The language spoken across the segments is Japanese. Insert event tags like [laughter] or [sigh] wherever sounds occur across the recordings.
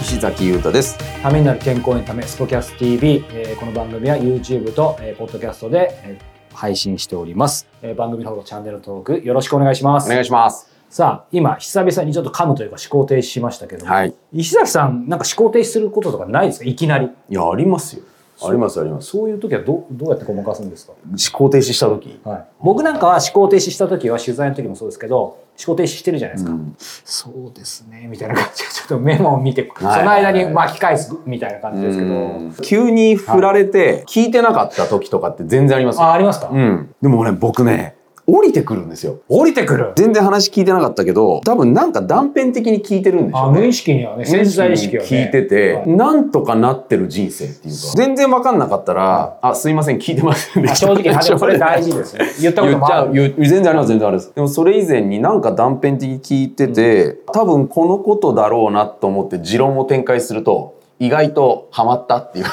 石崎優太です。ためになる健康エンタメ、スポキャス TV、えーこの番組は YouTube と、えー、ポッドキャストで、えー配信しております、えー番組の方とチャンネル登録よろしくお願いします。お願いします。さあ、今、久々にちょっと噛むというか思考停止しましたけども、はい。石崎さん、なんか思考停止することとかないですか？いきなり。いや、ありますよ。ありますあります。そういう時はどどうやってごまかすんですか？思考停止した時。はい、僕なんかは思考停止した時は取材の時もそうですけど思考停止してるじゃないですか、うん。そうですねみたいな感じでちょっとメモを見て、はい。その間に巻き返すみたいな感じですけど、うん。急に振られて聞いてなかった時とかって全然ありますよ。あありますか、うん。でもね、僕ね、降りてくるんですよ。降りてくる？全然話聞いてなかったけど、多分なんか断片的に聞いてるんでしょうね。あ無意識にはね潜在意識はね。聞いてて、はい。なんとかなってる人生っていうか、全然わかんなかったら、あ、すいません、聞いてませんであした。正直 [laughs] あでもそれ大事ですね。言ったことっちゃう言う全然あります全然あります。でもそれ以前になんか断片的に聞いてて、多分このことだろうなと思って持論を展開すると意外とハマったっていう。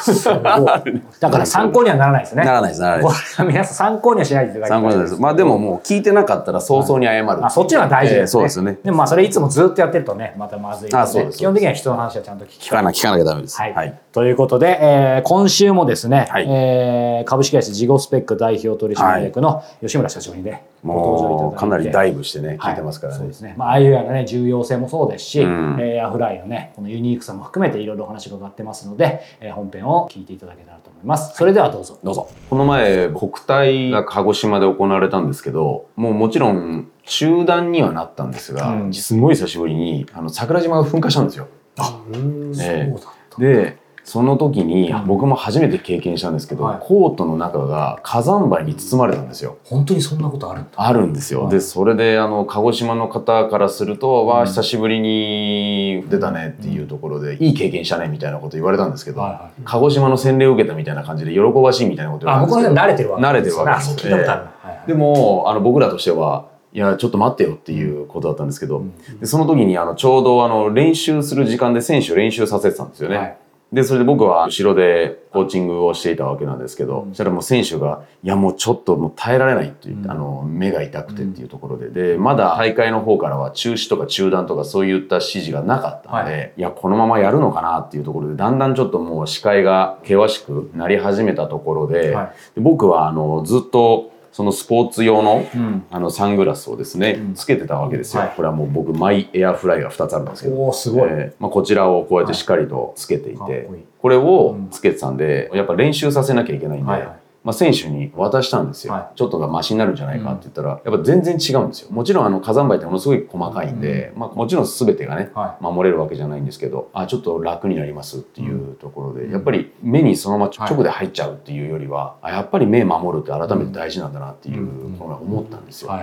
だから参考にはならないですね。ならないですならないこです。皆さん参考にはしないでいただきたですまあでももう聞いてなかったら早々に謝る、あそっちのは大事ですね、ええそうですよね。でもまあそれいつもずっとやってるとねまたまずいのでです基本的には人の話はちゃんと聞かな聞かなきゃダメです。はい、ということで、えー今週もですね、はい。えー株式会社ジゴスペック代表取締役の吉村社長にね、もうかなりダイブしてねはい。聞いてますからね、そうですね。まあ、ああいうようなね、重要性もそうですし、うん。えーエアフライのね、このユニークさも含めていろいろお話が伺ってますので、えー本編を聞いていただけたらと思います。それではどうぞ。どうぞ。この前国体が鹿児島で行われたんですけどもうもちろん中断にはなったんですが、うん。すごい久しぶりにあの桜島が噴火したんですよ。あ、ええ。そうだった。でその時にうん。僕も初めて経験したんですけど、はい。コートの中が火山灰に包まれたんですよ。本当にそんなことあるんだ。あるんですよ。はい。でそれであの鹿児島の方からすると「わあうん久しぶりに出たね」っていうところで「いい経験したね」みたいなこと言われたんですけど、はいはい。鹿児島の洗礼を受けたみたいな感じで喜ばしいみたいなこと言わあ、れたんですけど僕の人は慣れてるわけ慣れてるわけあ、ですそう聞いたことある。な。はいはい。でもあの僕らとしてはいやちょっと待ってよっていうことだったんですけど、うん。でその時にあのちょうどあの練習する時間で選手を練習させてたんですよね。はいでそれで僕は後ろでコーチングをしていたわけなんですけど、うん。そしたらもう選手が「いやもうちょっともう耐えられない」って言って、うん。あの目が痛くてっていうところで。でまだ大会の方からは中止とか中断とかそういった指示がなかったので、い、やこのままやるのかなっていうところでだんだんちょっともう視界が険しくなり始めたところで,、はい。で僕はあのずっとそのスポーツ用のうん。あのサングラスをですね、うん。つけてたわけですよ、はい。これはもう僕マイエアフライが2つあるんですけど。おーすごい。えーまあ、こちらをこうやってしっかりとつけていて、これをつけてたんで、やっぱ練習させなきゃいけないんで、まあ、選手に渡したんですよ、はちょっとがマシになるんじゃないかって言ったら、やっぱ全然違うんですよ。もちろんあの火山灰ってものすごい細かいんで、まあ、もちろん全てがねは守れるわけじゃないんですけどあちょっと楽になりますっていうところで、うん。やっぱり目にそのままはい直で入っちゃうっていうよりは、あやっぱり目守るって改めて大事なんだなっていううん。のが思ったんですい。よ、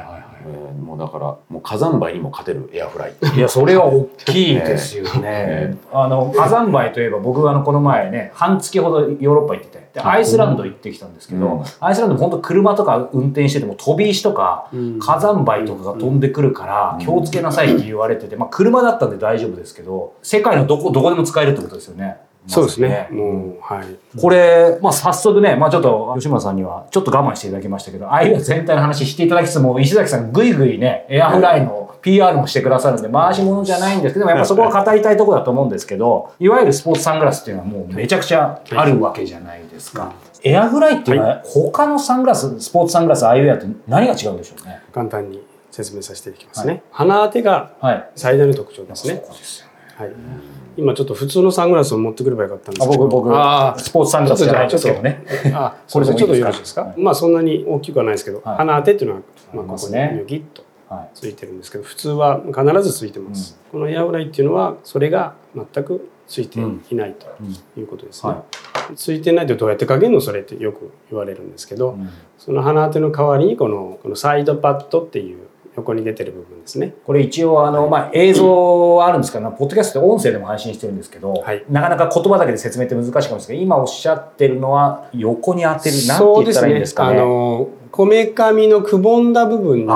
もうだからもう火山灰にも勝てるエアフライ。い。いや、それは大きいですよね。[laughs] えあの、火山灰といえば僕はあの、この前ね、半月ほどヨーロッパ行ってて、でアイスランド行ってきたんですけど、うんアイスランド本当車とか運転してても飛び石とか、火山灰とかが飛んでくるから気をつけなさいって言われてて、まあ車だったんで大丈夫ですけど、世界のどこ、どこでも使えるってことですよね。そうですね。はい。これ、まあ、早速ね、まあ、ちょっと吉村さんにはちょっと我慢していただきましたけど、ああいう全体の話していただきつつも、石崎さんぐいぐいね、エアフライの PR もしてくださるんで、回し物じゃないんですけど、やっぱそこは語りたいところだと思うんですけど、いわゆるスポーツサングラスっていうのはもうめちゃくちゃあるわけじゃないですか。エアフライっていうのは他のサングラス、スポーツサングラス、アイウェアと何が違うんでしょうね？簡単に説明させていきますね。鼻当てがはい。最大の特徴ですそね。こですよね。はい。今ちょっと普通のサングラスを持ってくればよかったんですあけど。僕、僕、あスポーツサングラスじゃないですけどね。あ、あ、[laughs] これでちょっとよろしいですすか。まあそんなに大きくはないですけど、はい鼻当てっていうのは、まあここにすねギュッとはい。ついてるんですけど、普通は必ずついてます。このエアフライっていうのは、それが全くついていないということですね。はついてないってどうやってかけるの？それってよく言われるんですけど、うん。その鼻当ての代わりにこのこのサイドパッドっていう横に出てる部分ですね。これ一応あの、まあ、映像あるんですけど、ポッドキャストで音声でも配信してるんですけど、はい。なかなか言葉だけで説明って難しいかもしれない。ですけど、今おっしゃってるのは横に当てる、なんて言ったらいいんですかね？あのこめかみのくぼんだ部分に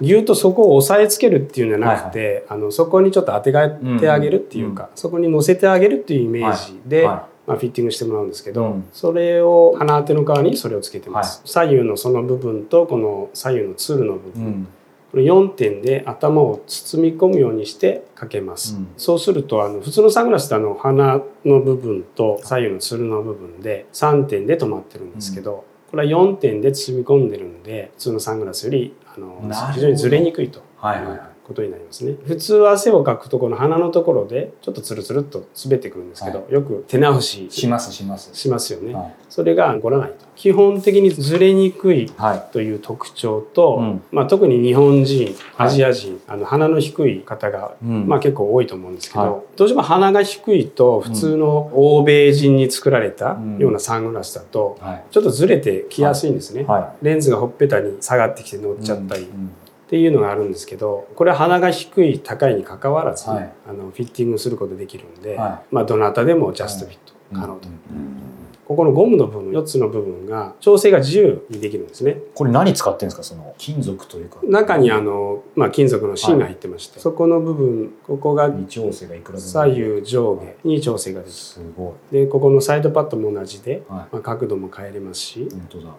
ぎゅっとそこを押さえつけるっていうんじゃなくて、あのそこにちょっと当てがってあげるっていうか、そこに乗せてあげるっていうイメージで、はまあ、フィッティングしてもらうんですけど、うん。それを鼻当ての側にそれをつけてます、左右のその部分とこの左右のツールの部分、うん。これ4点で頭を包み込むようにしてかけます、うん。そうするとあの普通のサングラスってあの鼻の部分と左右のつるの部分で3点で止まってるんですけど、これは4点で包み込んでるんで普通のサングラスよりあの非常にずれにくいと。はいはいはいことになりますね。普通は汗をかくところの鼻のところでちょっとつるつるっと滑ってくるんですけど、はよく手直し。しますします。しますよね、はい。それが起こらないと。基本的にずれにくいはい。という特徴と、うん。まあ、特に日本人はい。アジア人、あの鼻の低い方が、うん。まあ、結構多いと思うんですけど、はい。どうしても鼻が低いと普通の欧米人に作られたうん。ようなサングラスだとはい。ちょっとずれてきやすいんですね、はレンズがほっぺたに下がってきて乗っちゃったり。っうんていうのがあるんですけどこれは鼻が低い高いにかかわらず、はい。あのフィッティングすることできるんで、はまあ、どなたでもジャストフィット可能と。うんここのゴムの部分4つの部分が調整が自由にできるんですねこれ何使ってるんですか？その金属というか。中にあの、まあ、金属の芯が入ってまして、そこの部分ここが微調整がいくらでも。左右上下に調整ができすごい。るでここのサイドパッドも同じで、はい。まあ、角度も変えれますし。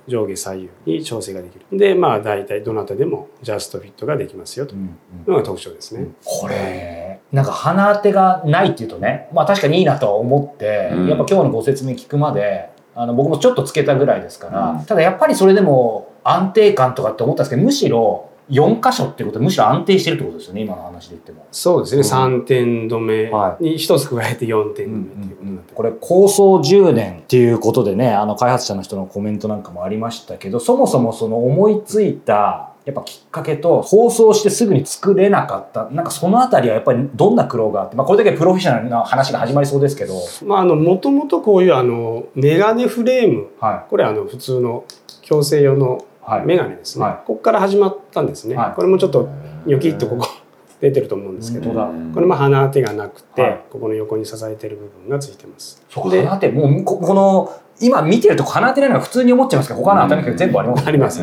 上下左右に調整ができるでまあ大体どなたでもジャストフィットができますよとうんうんいうのが特徴ですね、これなんか鼻当てがないっていうとねまあ確かにいいなとは思って、うん。やっぱ今日のご説明聞くまであの僕もちょっとつけたぐらいですから、うん。ただやっぱりそれでも安定感とかって思ったんですけどむしろ4箇所っていうことでむしろ安定してるってことですよね今の話で言っても。そうですね、うん。3点止めはに1つ加えて4点止めっていうことになってます。これ構想10年っていうことでねあの開発者の人のコメントなんかもありましたけどそもそもその思いついたやっぱきっかけと放送してすぐに作れなかった。なんかそのあたりはやっぱりどんな苦労があって、まあ、これだけプロフェッショナルな話が始まりそうですけど、まああのもともとこういうあのメガネフレーム。はこれあの普通の矯正用のいはい、メガネですね、はい。ここから始まったんですね、はい。これもちょっとニョキッとここ出てると思うんですけど、これも鼻当てがなくて、はい。ここの横に支えてる部分がついてます。で鼻当てもうここの今見てるとこ鼻当てないのが普通に思っちゃいますけど他の当たり前全部ありますあります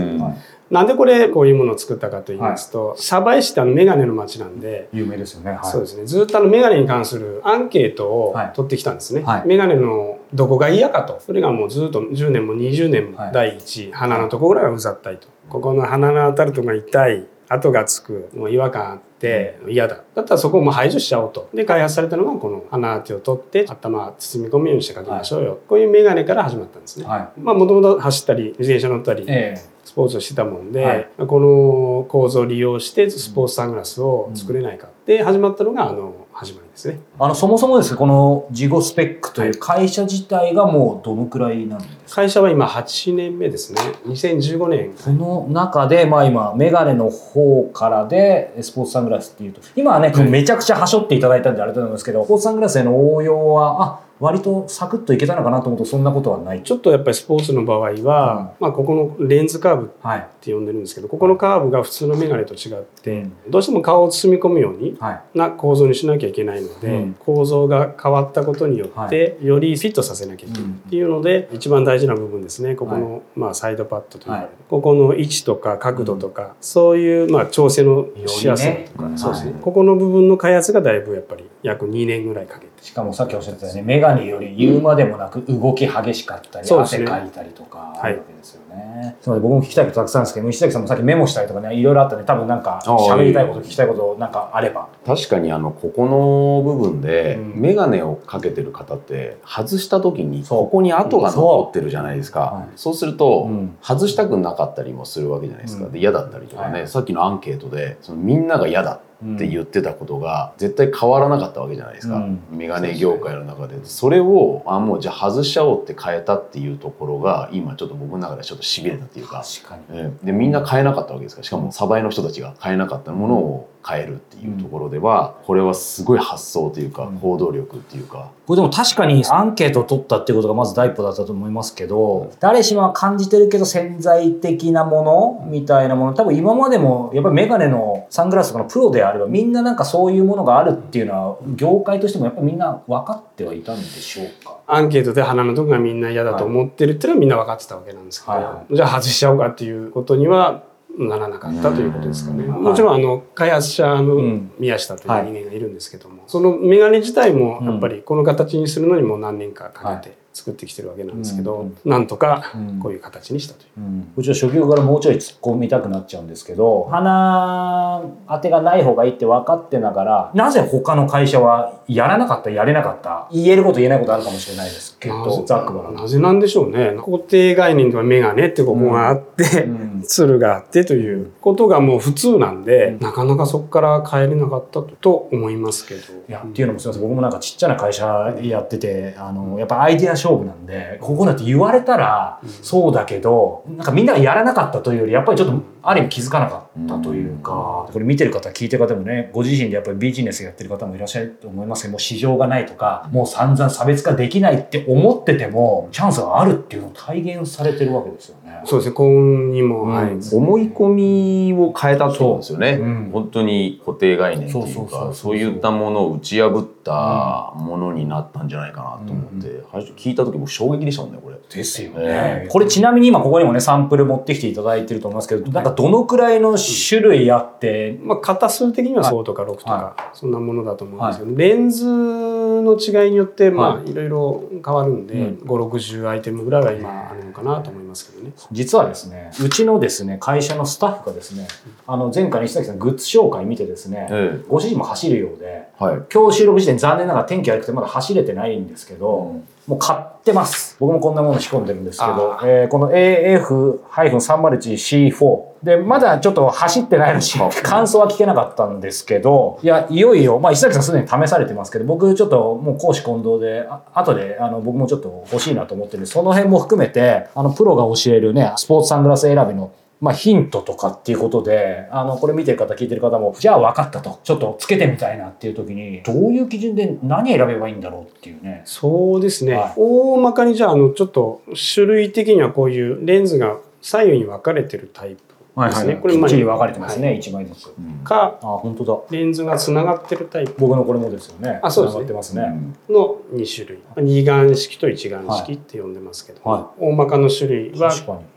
なんでこれこういうものを作ったかと言いますと、鯖江市ってあのメガネの街なんで、有名ですよね、はい、そうですね。ずっとあのメガネに関するアンケートをはい。取ってきたんですね、はい。メガネのどこが嫌かと。それがもうずっと10年も20年もはい。第一位、鼻のところがうざったいと。ここの鼻の当たるとこが痛い跡がつくもう違和感あって嫌だ。だったらそこをもう排除しちゃおうと。で開発されたのがこの鼻当てを取って頭包み込むようにしてかけましょうよ、こういうメガネから始まったんですね、はい。まあもともと走ったり自転車乗ったりえスポーツをしてたもんで、はい。この構造を利用してスポーツサングラスを作れないかで始まったのがあの始まりですね。えあのそもそもですねこのジゴスペックという会社自体がもうどのくらいなんですか？会社は今8年目ですね。2015年。その中で、まあ今、メガネの方からで、スポーツサングラスっていうと、今はね、はいめちゃくちゃはしょっていただいたんであれだと思うんですけど、スポーツサングラスへの応用は、あ、割とサクッといけたのかなと思うと、そんなことはない。ちょっとやっぱりスポーツの場合は、まあここのレンズカーブっはい。て呼んでるんですけど、ここのカーブが普通のメガネと違って、どうしても顔を包み込むようにはい。な構造にしなきゃいけないので、うん。構造が変わったことによって、よりフィットさせなきゃいけないっていうので、一番大事な部分ですね。ここの、まあ、サイドパッドというか、はい。ここの位置とか角度とか、そういう、まあ、調整のしやすさ。とか、ね。そうですね、はい。ここの部分の開発がだいぶやっぱり約2年ぐらいかけて。しかもさっきおっしゃってたように、メガネより言うまでもなく動き激しかったり、そうですね。汗かいたりとか、あはい。るわけですよね。すみません、僕も聞きたいことたくさんですけど、石崎さんもさっきメモしたりとかね、いろいろあったんで、多分なんか喋りたいこと、聞きたいことなんかあれば。確かにあのここの部分でうん。眼鏡をかけてる方って外した時にここに跡が残ってるじゃないですか。そうはい。そうするとうん。外したくなかったりもするわけじゃないですか。うん。で嫌だったりとかはい。ねさっきのアンケートでそのみんなが嫌だって言ってたことが絶対変わらなかったわけじゃないですか、うん。メガネ業界の中で。それをあもうじゃあ外しちゃおうって変えたっていうところが今ちょっと僕の中でちょっとしびれたっていうか、確かに。ええ。でみんな買えなかったわけですか。らしかもサバイの人たちが買えなかったものを変えるっていうところでは、これはすごい発想というか行動力っていうか、これでも確かにアンケートを取ったっていうことがまず第一歩だったと思いますけど、誰しもが感じてるけど潜在的なものみたいなもの、多分今までもやっぱりメガネのサングラスとかのプロであればみんななんかそういうものがあるっていうのは業界としてもやっぱりみんな分かってはいたんでしょうか？アンケートで鼻のとこがみんな嫌だと思ってるっていうのはみんな分かってたわけなんですけど、はいはじゃあ外しちゃおうかっていうことにはならなかったということですかね。もちろんあの開発者のうん。宮下という人間がいるんですけども、そのメガネ自体もうんやっぱりこの形にするのにも何年かかけて作ってきてるわけなんですけど、うんなんとかうん。こういう形にしたという。うん、うちは初級からもうちょい突っ込みたくなっちゃうんですけど鼻当てがない方がいいって分かってながらなぜ他の会社はやらなかったやれなかった言えること言えないことあるかもしれないです。けどざっくばらんなぜなんでしょうね。固定概念ではメガネってここがあって、うん。ツルがあってということがもう普通なんで、うん。なかなかそこから変えれなかったと思いますけど。いやっていうのもすみません。僕もなんかちっちゃな会社やっててあのやっぱアイデア勝負なんでここだって言われたらそうだけどなんかみんながやらなかったというよりやっぱりちょっとある意味気づかなかったというか。これ見てる方聞いてる方もねご自身でやっぱりビジネスやってる方もいらっしゃると思いますけどもう市場がないとかもう散々差別化できないって思っててもチャンスがあるっていうのを体現されてるわけですよね。そうですね、幸運にも、うん。はい。思い込みを変えたってことですよね、本当に固定概念っていうそうそうそうそうかそういったものを打ち破ったものになったんじゃないかなと思って、最初聞いた時僕衝撃でしたもんねこれ。ですよね、ええ。これちなみに今ここにもねサンプル持ってきていただいてると思いますけどなんかどのくらいの種類あって、まあ、型数的にはそうとか6とか、そんなものだと思うんですけど、レンズの違いによって、まはあ、いろいろ変わるんで、うん。5、60アイテムぐらいは今あるのかなと思いますけどね。実はですねうちのですね会社のスタッフがですねあの前回の石崎さんグッズ紹介見てですね、えご主人も走るようでえはい。今日収録時点残念ながら天気悪くてまだ走れてないんですけど、もう買ってます。僕もこんなもの仕込んでるんですけどあ、えーこの AF-301C4 でまだちょっと走ってないのし [laughs] 感想は聞けなかったんですけどいやいよいよ、まあ、石崎さんすでに試されてますけど僕ちょっともう公私混同であ後であの僕もちょっと欲しいなと思ってるんでその辺も含めてあのプロが教えるねスポーツサングラス選びのまあ、ヒントとかっていうことで、あの、これ見てる方、聞いてる方も、じゃあ分かったと。ちょっとつけてみたいなっていう時に、どういう基準で何選べばいいんだろうっていうね。そうですね、はい大まかにじゃああのちょっと種類的にはこういうレンズが左右に分かれてるタイプですね。これきっまあちり分かれてますね、はい。一枚ずつ。かあ、本当だ。レンズがつながってるタイプ。僕のこれもですよね。あそうですね。繋がってますね。の2種類。二眼式と一眼式って呼んでますけど、は大まかの種類は。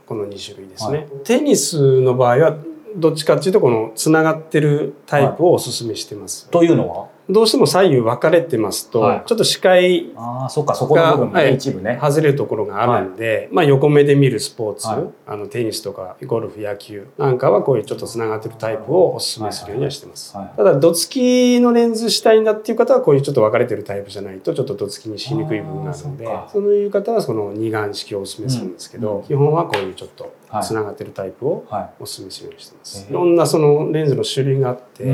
この2種類ですね、テニスの場合はどっちかっていうとこのつながってるタイプをおすすめしてます、というのは？どうしても左右分かれてますと、はい。ちょっと視界ああ、そっか、そこの部分もね、はい一部ね。外れるところがあるんで、まあ横目で見るスポーツ、はい。あのテニスとかゴルフ野球なんかはこういうちょっとつながってるタイプをおすすめするようにはしてます、はい。はい。ただどつきのレンズしたいんだっていう方はこういうちょっと分かれてるタイプじゃないとちょっとどつきにしにくい部分があるのでそういう方はその二眼式をおすすめするんですけど、うん。基本はこういうちょっとはいつながってるタイプをはおすすめするようにしてます、へー。いろんなそのレンズの種類があって。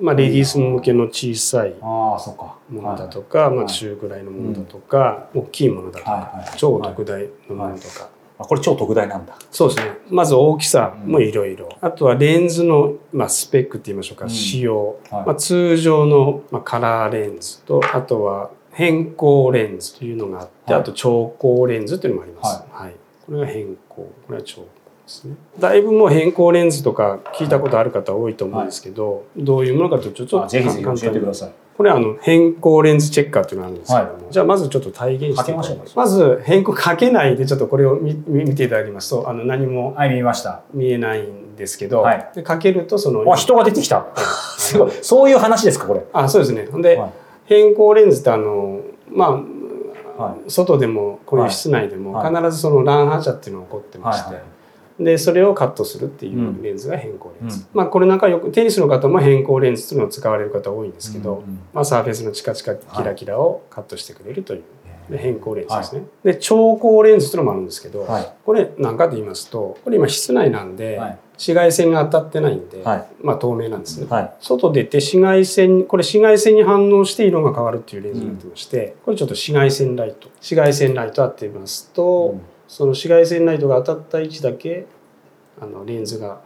まあレディース向けの小さいああ、そっか。ものだとか、まあ、はい中ぐらいのものだとか、大きいものだとか、はいはい。超特大のものとか、あ、これ超特大なんだ。そうですね。まず大きさもいろいろ。あとはレンズの、まあ、スペックって言いましょうか、うん。仕様、はい。まあ、通常の、まあ、カラーレンズとあとは変光レンズというのがあって、はい。あと超光レンズというのもあります、はいこれが変光これは超光ですねだいぶもう変光レンズとか聞いたことある方多いと思うんですけど、どういうものかとちょっとあぜひぜひ教えてください。これはあの変光レンズチェッカーっていうのがあるんですけども、はいじゃあまずちょっと体現してかけましょうまず変光かけないでちょっとこれを見見見ていただきますとあの何もはい、見ました。見えないんですけど、はいでかけるとそのあ、人が出てきた。[laughs] [laughs] すごい。そういう話ですか、これ。あそうですねで、はい変光レンズってあのまあ、は外でもこういう室内でもはい。必ずその乱反射っていうのが起こってまして、はいはい。でそれをカットするっていううんレンズが変光レンズ、うん。まあこれなんかよくテニスの方も変光レンズっていうのを使われる方多いんですけど、うんうん。まあ、サーフェスのチカチカキラキラをカットしてくれるという、で変光レンズですね、で超光レンズっていうのもあるんですけど、はい。これ何かと言いますとこれ今室内なんで、はい紫外線が当たってないんで、はい。まあ透明なんですね、はい。外出て紫外線これ紫外線に反応して色が変わるっていうレンズになってまして、これちょっと紫外線ライト。紫外線ライト当てますと、うん。その紫外線ライトが当たった位置だけあのレンズが。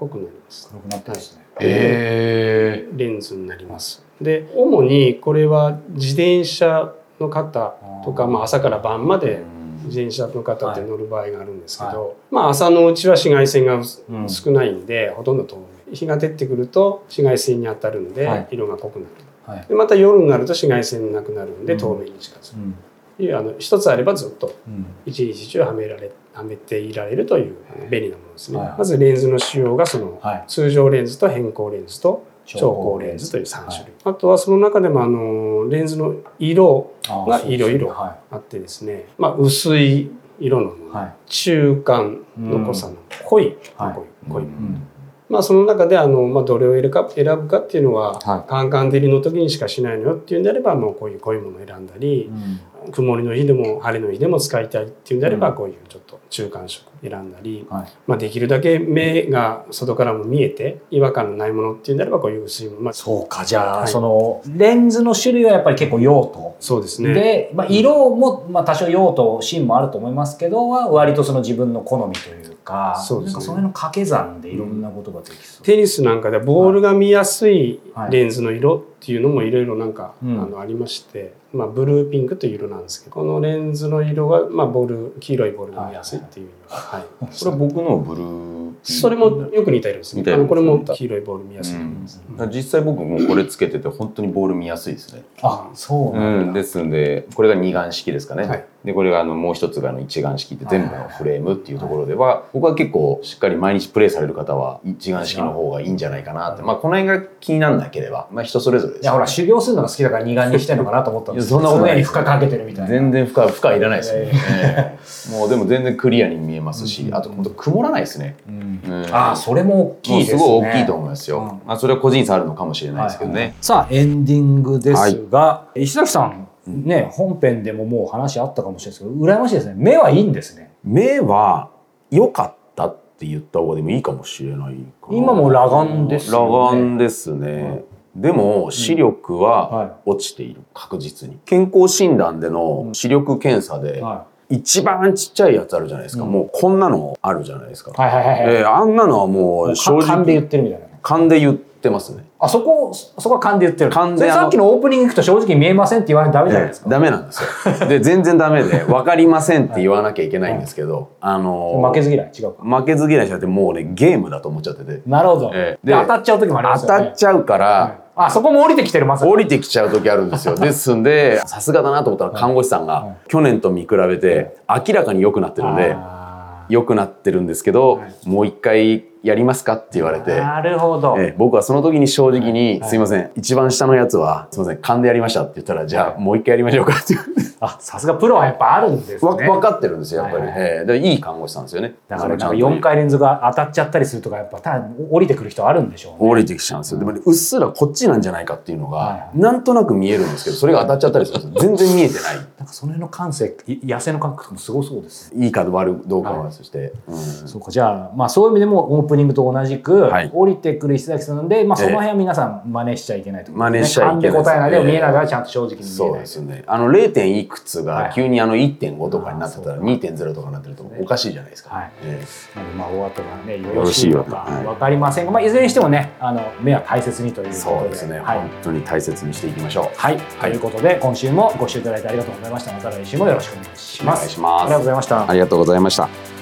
濃くなります。黒くなってますね。へレンズになります。で主にこれは自転車の方とか、まあ、朝から晩まで自転車の方って乗る場合があるんですけど、まあ、朝のうちは紫外線が少ないんで、ほとんど透明日が出てくると紫外線に当たるんで、はい。色が濃くなる。はい。でまた夜になると紫外線なくなるんでうん。透明に近づく。うあの一つあればずっとうん。一日中はめられはめていられるという便利なものですね、はい。まずレンズの仕様がそのはい。通常レンズと変光レンズと超光レンズという3種類、あとはその中でもあのレンズの色がいろいろはあってですね、まあ、薄い色のもの、はい。中間の濃さの濃い、はい。濃い濃い、うんまあその中であの、まあ、どれを選ぶか選ぶかっていうのは、はカンカン照りの時にしかしないのよっていうんであればもうこういう濃いものを選んだり、うん。曇りの日でも晴れの日でも使いたいっていうんであれば、うん。こういうちょっと中間色選んだり、はい。まあ、できるだけ目が外からも見えて違和感のないものっていうんであればこういう薄いもの、まあ、そうか。じゃあ、はい。そのレンズの種類はやっぱり結構用途そうですね。で、まあ、色も、まあ、多少用途芯もあると思いますけどは割とその自分の好みというかそうですね。なんかその辺の掛け算でいろんなことができそう、テニスなんかでボールが見やすいはいレンズの色っていうのもいろいろなんか、うん。あのありまして、まあ、ブルーピンクという色なんですけどこのレンズの色は、まあ、ボール黄色いボールが見やすいっていう色はい。[laughs] それは僕のブルーそれもよく似た色ですね。似た色あのこれも黄色いボール見やすい色です、実際僕もこれつけてて本当にボール見やすいですね。あそうなんだ、うん、ですんでこれが二眼式ですかね、はいでこれがあのもう一つがあの一眼式って全部のフレームっていうところでは、僕は結構しっかり毎日プレイされる方は一眼式の方がいいんじゃないかなって、まあこの辺が気にならなければ、まあ、人それぞれですいやほら修行するのが好きだから二眼にしてんのかなと思ったんですけどそんなことない常に負荷かけてるみたいな。全然負荷負荷いらないですよ、いやいええ。もうでも全然クリアに見えますし、うん。あと本当曇らないですね、うん。うんああそれも大きいですね。すごい大きいと思いますよ、うん。まあ、それは個人差あるのかもしれないですけどね、さあエンディングですが、石崎さんね本編でももう話あったかもしれないですけど羨ましいですね。目はいいんですね。目は良かったって言った方がでもいいかもしれないかな。今も裸眼ですよね。裸眼ですね、でも視力はは落ちている確実に。健康診断での視力検査では一番ちっちゃいやつあるじゃないですか、うん。もうこんなのあるじゃないですか、いはいはいはいはい、えーあんなのはもう正か勘で言直ってるみたいな。勘で言ってますね。あそこそこは勘で言ってる。勘でさっきのオープニング行くと正直見えませんって言わないとダメじゃないですか、ダメなんですよ。で、全然ダメで、[laughs] 分かりませんって言わなきゃいけないんですけど、あのー負けず嫌い？違うか。負けず嫌いしちゃって、もうね、ゲームだと思っちゃってて。なるほど、ええ。で当たっちゃう時もありますよね。当たっちゃうから、はい。あそこも降りてきてるまさに。降りてきちゃう時あるんですよ。[laughs] ですんで、さすがだなと思ったら看護師さんが、はい。去年と見比べて、明らかに良くなってるんで、あ良くなってるんですけど、はい。もう一回やりますかって言われーて、なるほど、ええ僕はその時に正直に、はいすいません、一番下のやつは、すいません、勘でやりましたって言ったら、じゃあもう一回やりましょうかって言って。あさすがプロはやっぱあるんですねわ分かってるんですよ、やっぱり。はいはいええでいい看護師さんですよね。だからなんかそのちゃんと4回連続が当たっちゃったりするとかやっぱただ降りてくる人あるんでしょうね降りてきちゃうんですよ。でもね、うっすらこっちなんじゃないかっていうのはいはが、なんとなく見えるんですけど、それが当たっちゃったりするんですよ。全然見えてない。なんかその辺の感性い野生の感覚もすごそうですねいいか悪いどうかはそして。うんそうかじゃあまあそういう意味でもオープニングと同じく、はい。降りてくる石崎さんなんで、まあ、そのええ辺は皆さん真似しちゃいけないと真似しちゃいけない。です勘で答えないで見えながらちゃんと正直に見えないそうですよね。あの 0. いくつはい。が急にあの1.5とかになってたらあーそう2.0とかになってるとおかしいじゃないですか。はい。えなのでまあお後がねよよろろしいよしいのかはい。分かりませんが、まあ、いずれにしてもねあの目は大切にというえことで。そうですね、はい。本当に大切にしていきましょう。はい、ということで今週もご視聴いただいてありがとうございました。また来週もよろしくお願いします。お願いします。ありがとうございました。ありがとうございました。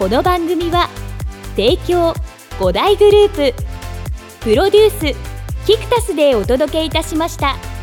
この番組は提供5大グループプロデュースキクタスでお届けいたしました。